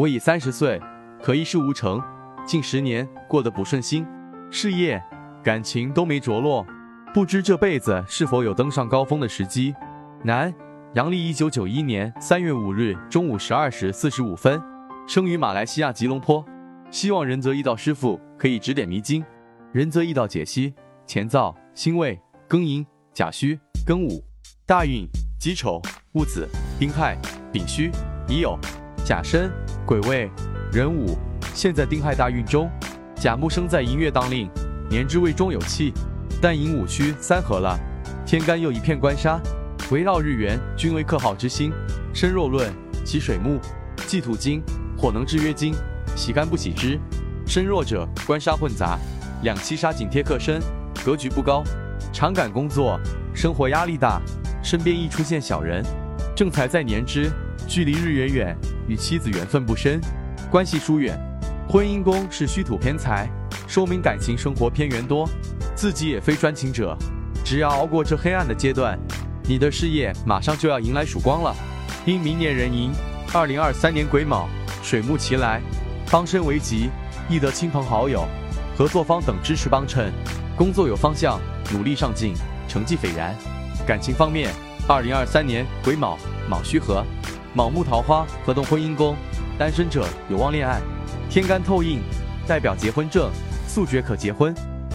我已三十岁，可一事无成，近十年过得不顺心，事业、感情都没着落，不知这辈子是否有登上高峰的时机。男，阳历一九九一年三月五日中午十二时四十五分，生于马来西亚吉隆坡，希望仁泽易道师傅可以指点迷津。仁泽易道解析：乾燥、辛未、庚寅、甲戌、庚午。大运：己丑、戊子、丁亥、丙戌、乙酉。甲申、癸未、壬午，现在丁亥大运中，甲木生在寅月当令，年之未中有气，但寅午戌三合了，天干又一片官杀，围绕日元均为克号之星。身若论，其水木，忌土金，火能制约金，喜干不喜之。身弱者，官杀混杂，两七杀紧贴克身，格局不高，常感工作，生活压力大，身边易出现小人。正财在年之。距离日元远，与妻子缘分不深，关系疏远。婚姻宫是虚土偏财，说明感情生活偏缘多，自己也非专情者。只要熬过这黑暗的阶段，你的事业马上就要迎来曙光了。因明年壬寅，二零二三年癸卯，水木齐来，方身为吉，易得亲朋好友、合作方等支持帮衬，工作有方向，努力上进，成绩斐然。感情方面，二零二三年癸卯，卯戌合。卯木桃花合动婚姻宫，单身者有望恋爱。天干透印代表结婚证，速决可结婚。